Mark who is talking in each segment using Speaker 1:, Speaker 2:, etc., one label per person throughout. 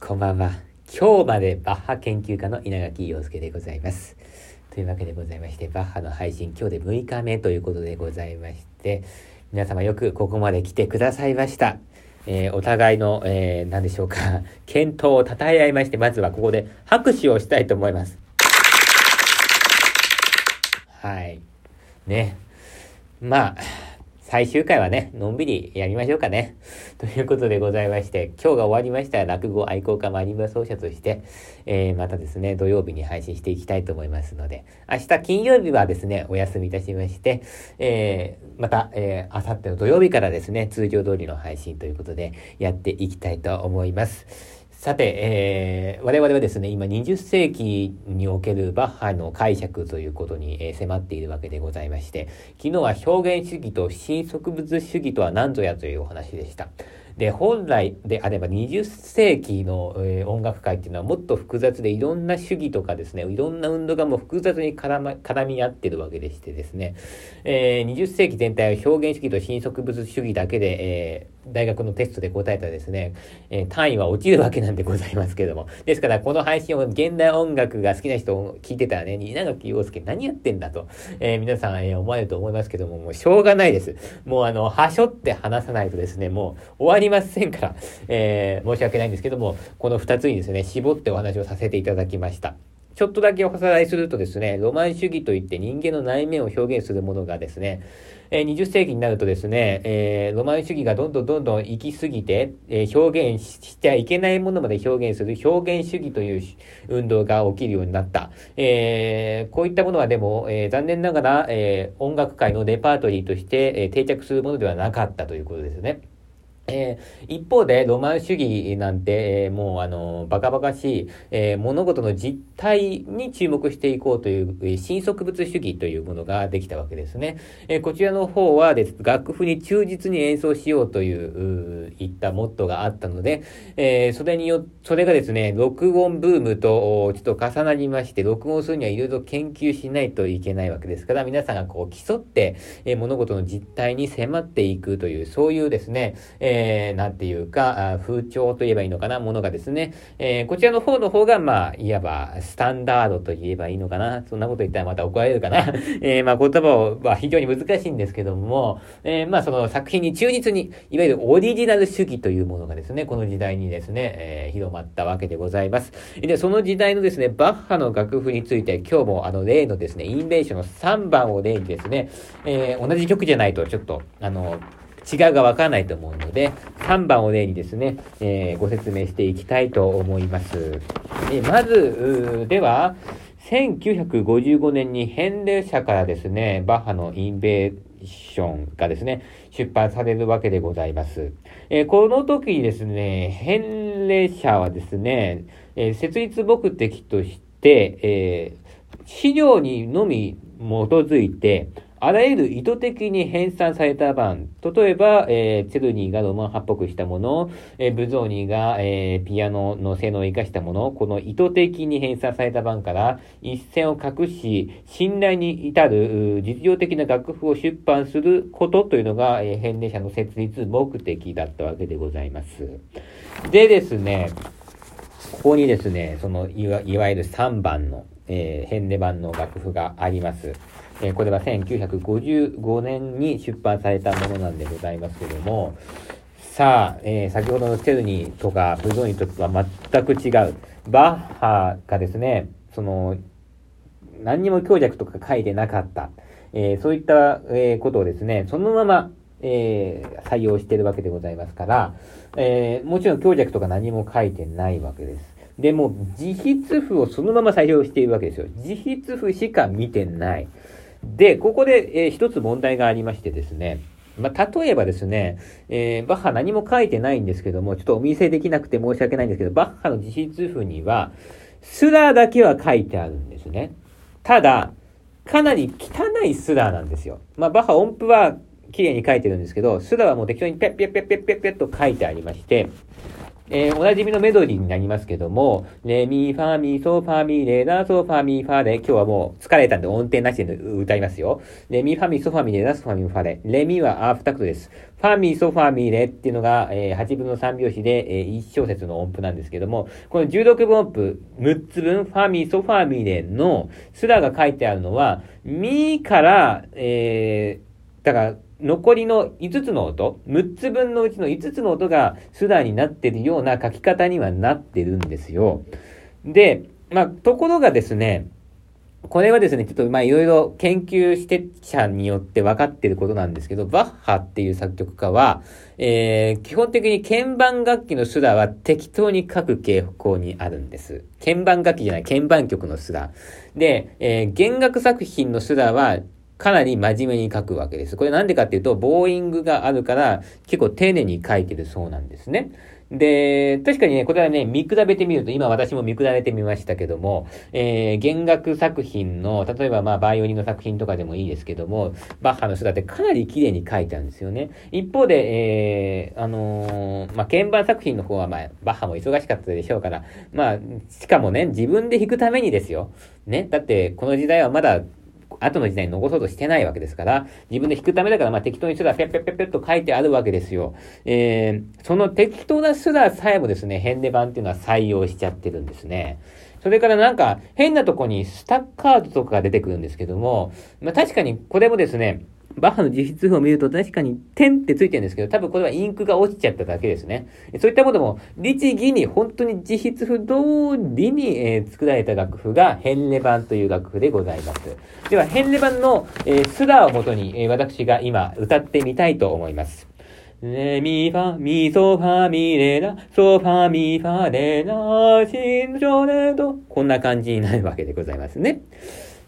Speaker 1: こんばんは。今日までバッハ研究家の稲垣陽介でございます。というわけでございまして、バッハの配信今日で6日目ということでございまして、皆様よくここまで来てくださいました。えー、お互いの、えー、何でしょうか、健闘を称え合いまして、まずはここで拍手をしたいと思います。はい。ね。まあ、最終回はね、のんびりやりましょうかね。ということでございまして、今日が終わりましたら落語愛好家マリンバ奏者として、えー、またですね、土曜日に配信していきたいと思いますので、明日金曜日はですね、お休みいたしまして、えー、また、えー、明後日の土曜日からですね、通常通りの配信ということでやっていきたいと思います。さて、えー、我々はですね、今20世紀におけるバッハの解釈ということに、えー、迫っているわけでございまして、昨日は表現主義と新植物主義とは何ぞやというお話でした。で、本来であれば20世紀の、えー、音楽界っていうのはもっと複雑でいろんな主義とかですね、いろんな運動がもう複雑に絡,、ま、絡み合ってるわけでしてですね、えー、20世紀全体は表現主義と新植物主義だけで、えー、大学のテストで答えたですね、えー、単位は落ちるわけなんでございますけども。ですから、この配信を現代音楽が好きな人を聞いてたらね、稲垣陽介何やってんだと、えー、皆さん、えー、思われると思いますけども、もうしょうがないです。もうあの、はしょって話さないとですね、もう終わりませんから、えー、申し訳ないんですけども、この2つにですね、絞ってお話をさせていただきました。ちょっとだけおさらいするとですね、ロマン主義といって人間の内面を表現するものがですね、え、20世紀になるとですね、えー、ロマン主義がどんどんどんどん行き過ぎて、えー、表現してはいけないものまで表現する表現主義という運動が起きるようになった。えー、こういったものはでも、え、残念ながら、え、音楽界のレパートリーとして、え、定着するものではなかったということですね。えー、一方で、ロマン主義なんて、えー、もう、あの、バカバカしい、えー、物事の実態に注目していこうという、えー、新植物主義というものができたわけですね。えー、こちらの方はです、楽譜に忠実に演奏しようという、ういったモットーがあったので、えー、それによ、それがですね、録音ブームとちょっと重なりまして、録音するにはいろいろ研究しないといけないわけですから、皆さんがこう競って、えー、物事の実態に迫っていくという、そういうですね、えーえー、なんていうか、風潮と言えばいいのかな、ものがですね、えー、こちらの方の方が、まあ、いわば、スタンダードと言えばいいのかな。そんなこと言ったらまた怒られるかな。えー、まあ、言葉は非常に難しいんですけども、えー、まあ、その作品に忠実に、いわゆるオリジナル主義というものがですね、この時代にですね、えー、広まったわけでございます。で、その時代のですね、バッハの楽譜について、今日もあの、例のですね、インベーションの3番を例にですね、え、同じ曲じゃないと、ちょっと、あの、違うがわからないと思うので、3番を例にですね、えー、ご説明していきたいと思います。えまず、では、1955年に編霊社からですね、バッハのインベーションがですね、出版されるわけでございます。えー、この時にですね、編霊社はですね、えー、設立目的として、えー、資料にのみ基づいて、あらゆる意図的に編纂された版、例えば、えー、チェルニーがロマン派っぽくしたもの、えー、ブゾーニーが、えー、ピアノの性能を生かしたもの、この意図的に編纂された版から一線を隠し、信頼に至る実用的な楽譜を出版することというのが、えー、編纂者の設立目的だったわけでございます。でですね、ここにですね、そのいわいわゆる3番の、えー、編纂版の楽譜があります。えー、これは1955年に出版されたものなんでございますけども、さあ、えー、先ほどのチェルニーとかブゾーニとは全く違う。バッハがですね、その、何にも強弱とか書いてなかった。えー、そういった、え、ことをですね、そのまま、えー、採用してるわけでございますから、え、もちろん強弱とか何も書いてないわけです。でも、自筆譜をそのまま採用しているわけですよ。自筆譜しか見てない。で、ここで、えー、一つ問題がありましてですね、まあ、例えばですね、えー、バッハ何も書いてないんですけども、ちょっとお見せできなくて申し訳ないんですけど、バッハの自筆譜には、スラーだけは書いてあるんですね。ただ、かなり汚いスラーなんですよ。まあ、バッハ音符は綺麗に書いてるんですけど、スラーはもう適当にペッペッペッペッペッペッと書いてありまして、えー、おなじみのメロディーになりますけども、レミファミソファミレラソファミファレ、今日はもう疲れたんで音程なしで歌いますよ。レミファミソファミレラソファミファレ。レミはアーフタクトです。ファミソファミレっていうのが、えー、8分の3拍子で、えー、1小節の音符なんですけども、この16分音符6つ分、ファミソファミレのスラが書いてあるのは、ミから、えー、だから、残りの5つの音、6つ分のうちの5つの音がスダになっているような書き方にはなってるんですよ。で、まあ、ところがですね、これはですね、ちょっとまあいろいろ研究して者によって分かっていることなんですけど、バッハっていう作曲家は、えー、基本的に鍵盤楽器のスラは適当に書く傾向にあるんです。鍵盤楽器じゃない、鍵盤曲のスラ。で、えー、弦楽作品のスラはかなり真面目に書くわけです。これなんでかっていうと、ボーイングがあるから結構丁寧に書いてるそうなんですね。で、確かにね、これはね、見比べてみると、今私も見比べてみましたけども、えー、弦楽作品の、例えばまあ、バイオリンの作品とかでもいいですけども、バッハの姿ってかなり綺麗に書いてあるんですよね。一方で、えー、あのー、まあ、鍵盤作品の方はまあ、バッハも忙しかったでしょうから、まあ、しかもね、自分で弾くためにですよ。ね、だって、この時代はまだ、後の時代に残そうとしてないわけですから、自分で弾くためだから、まあ適当にすら、ぴゃぴゃぴゃぴゃと書いてあるわけですよ。えー、その適当なすらさえもですね、変レ版っていうのは採用しちゃってるんですね。それからなんか、変なとこにスタッカードとかが出てくるんですけども、まあ確かにこれもですね、バッハの実質譜を見ると確かに点ってついてるんですけど、多分これはインクが落ちちゃっただけですね。そういったものも、律儀に本当に実質譜通りに、えー、作られた楽譜がヘンレ版という楽譜でございます。では、ヘンレ版の、えー、スラをもとに、えー、私が今歌ってみたいと思います。レミファミソファミレラソファミファレラシンジョレドこんな感じになるわけでございますね。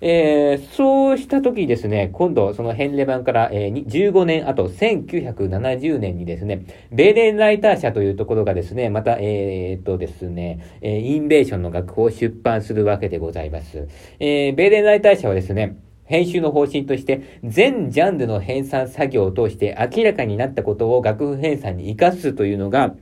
Speaker 1: えー、そうした時ですね、今度、そのヘンレ版から、えー、15年後、1970年にですね、ベーレンライター社というところがですね、また、えー、っとですね、え、インベーションの楽譜を出版するわけでございます。えー、ベーレンライター社はですね、編集の方針として、全ジャンルの編纂作業を通して明らかになったことを楽譜編纂に活かすというのが、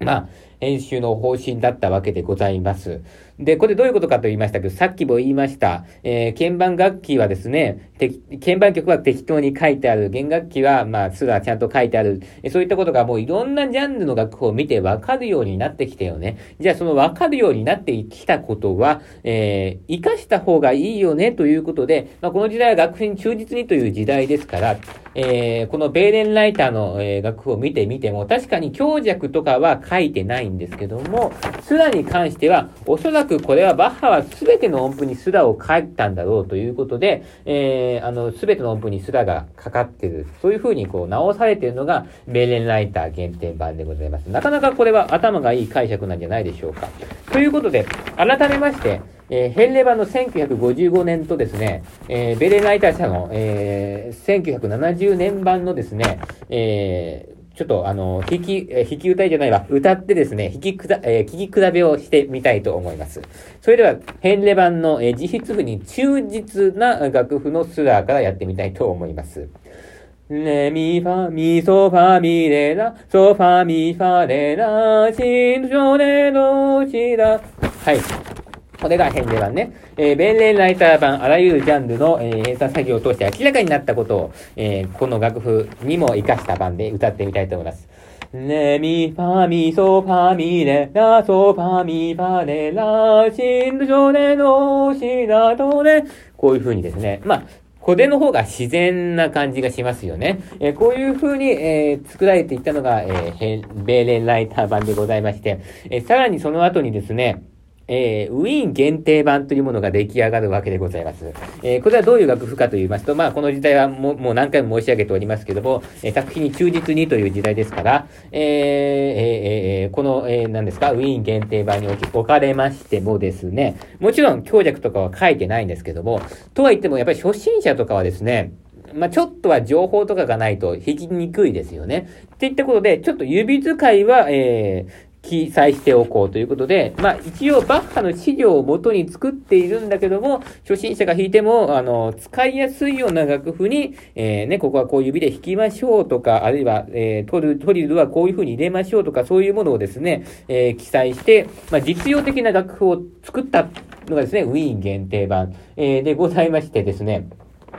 Speaker 1: まあ、編集の方針だったわけでございます。で、これどういうことかと言いましたけど、さっきも言いました。えー、鍵盤楽器はですね、鍵盤曲は適当に書いてある。弦楽器は、まあ、すらちゃんと書いてある。そういったことがもういろんなジャンルの楽譜を見てわかるようになってきたよね。じゃあそのわかるようになってきたことは、えー、活かした方がいいよねということで、まあ、この時代は楽譜に忠実にという時代ですから、えー、このベーレンライターの、えー、楽譜を見てみても、確かに強弱とかは書いてないんですけども、スラに関しては、おそらくこれはバッハは全ての音符にスラを書いたんだろうということで、えー、あの、全ての音符にスラがかかってる。そういう風にこう直されているのが、ベーレンライター限定版でございます。なかなかこれは頭がいい解釈なんじゃないでしょうか。ということで、改めまして、えー、ヘンレ版の1955年とですね、えー、ベレンライター社の、えー、1970年版のですね、えー、ちょっとあの、弾き、え弾き歌いじゃないわ、歌ってですね、弾きくだ、えー、聞き比べをしてみたいと思います。それでは、ヘンレ版の、えー、自筆譜に忠実な楽譜のスラーからやってみたいと思います。レミファミソファミレラソファミファレラシンジョレドシラはい。これが変で版ね。えー、弁連ライター版、あらゆるジャンルの、えー、編纂作業を通して明らかになったことを、えー、この楽譜にも活かした版で歌ってみたいと思います。レミファミソファミレラソファミファレラシンドジョレノシラドレこういう風にですね。まあ、これの方が自然な感じがしますよね。えー、こういう風に、えー、作られていったのが、えー、ベーレンライター版でございまして、えさらにその後にですね、えー、ウィーン限定版というものが出来上がるわけでございます。えー、これはどういう楽譜かと言いますと、まあ、この時代はももう何回も申し上げておりますけども、えー、作品に忠実にという時代ですから、えー、えー、この、えー、何ですか、ウィーン限定版に置かれましてもですね、もちろん強弱とかは書いてないんですけども、とは言ってもやっぱり初心者とかはですね、まあ、ちょっとは情報とかがないと弾きにくいですよね。っていったことで、ちょっと指使いは、えー、記載しておこうということで、まあ一応バッハの資料を元に作っているんだけども、初心者が弾いても、あの、使いやすいような楽譜に、えー、ね、ここはこう指で弾きましょうとか、あるいは、えー、トル、トリルはこういう風に入れましょうとか、そういうものをですね、えー、記載して、まあ実用的な楽譜を作ったのがですね、ウィーン限定版、えー、でございましてですね、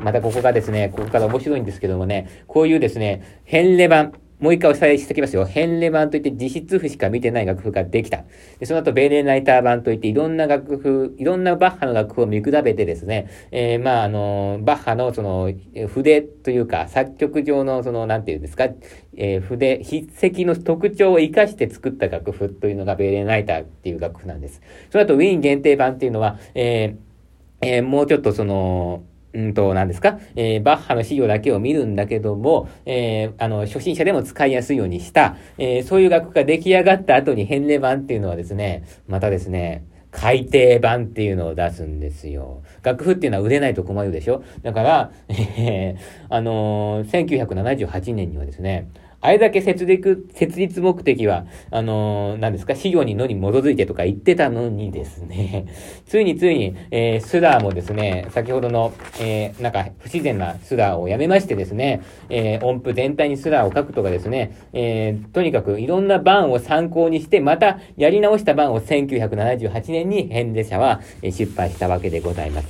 Speaker 1: またここがですね、ここから面白いんですけどもね、こういうですね、変レ版、もう一回お伝えしておきますよ。変レ版といって実質譜しか見てない楽譜ができた。でその後、ベーレンライター版といっていろんな楽譜、いろんなバッハの楽譜を見比べてですね、えー、まあ、あの、バッハのその、筆というか、作曲上のその、なんていうんですか、えー、筆、筆跡の特徴を活かして作った楽譜というのがベーレンライターっていう楽譜なんです。その後、ウィーン限定版っていうのは、えーえー、もうちょっとその、うんと、何ですか、えー、バッハの資料だけを見るんだけども、えー、あの、初心者でも使いやすいようにした、えー、そういう楽譜が出来上がった後に返礼版っていうのはですね、またですね、改訂版っていうのを出すんですよ。楽譜っていうのは売れないと困るでしょ？だから、えー、あのー、1978年にはですね、あれだけ設立、設立目的は、あのー、何ですか、資料にのに基づいてとか言ってたのにですね、ついについに、えー、スラーもですね、先ほどの、えー、なんか不自然なスラーをやめましてですね、えー、音符全体にスラーを書くとかですね、えー、とにかくいろんな版を参考にして、またやり直した版を1978年にヘンデ社は出版したわけでございます。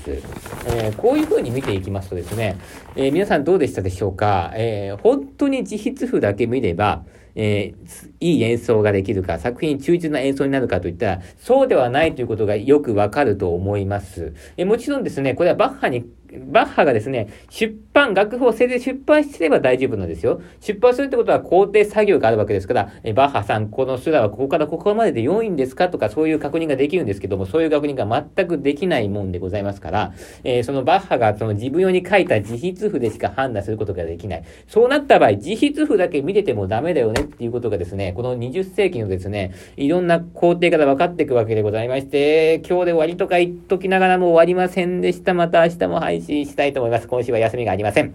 Speaker 1: えー、こういう風に見ていきますとですね、えー、皆さんどうでしたでしょうか、えー、本当に自筆譜だけ見れば、えー、いい演奏ができるか、作品忠実な演奏になるかといったら、そうではないということがよくわかると思います。えもちろんですね、これはバッハにバッハがですね、出版、楽譜をせず出版すれば大丈夫なんですよ。出版するってことは工程作業があるわけですから、えバッハさん、このスラはここからここまでで良いんですかとかそういう確認ができるんですけども、そういう確認が全くできないもんでございますから、えー、そのバッハがその自分用に書いた自筆譜でしか判断することができない。そうなった場合、自筆譜だけ見ててもダメだよねっていうことがですね、この20世紀のですね、いろんな工程から分かっていくわけでございまして、今日で終わりとか言っときながらも終わりませんでした。また明日も配信したいと思います。今週は休みがありません。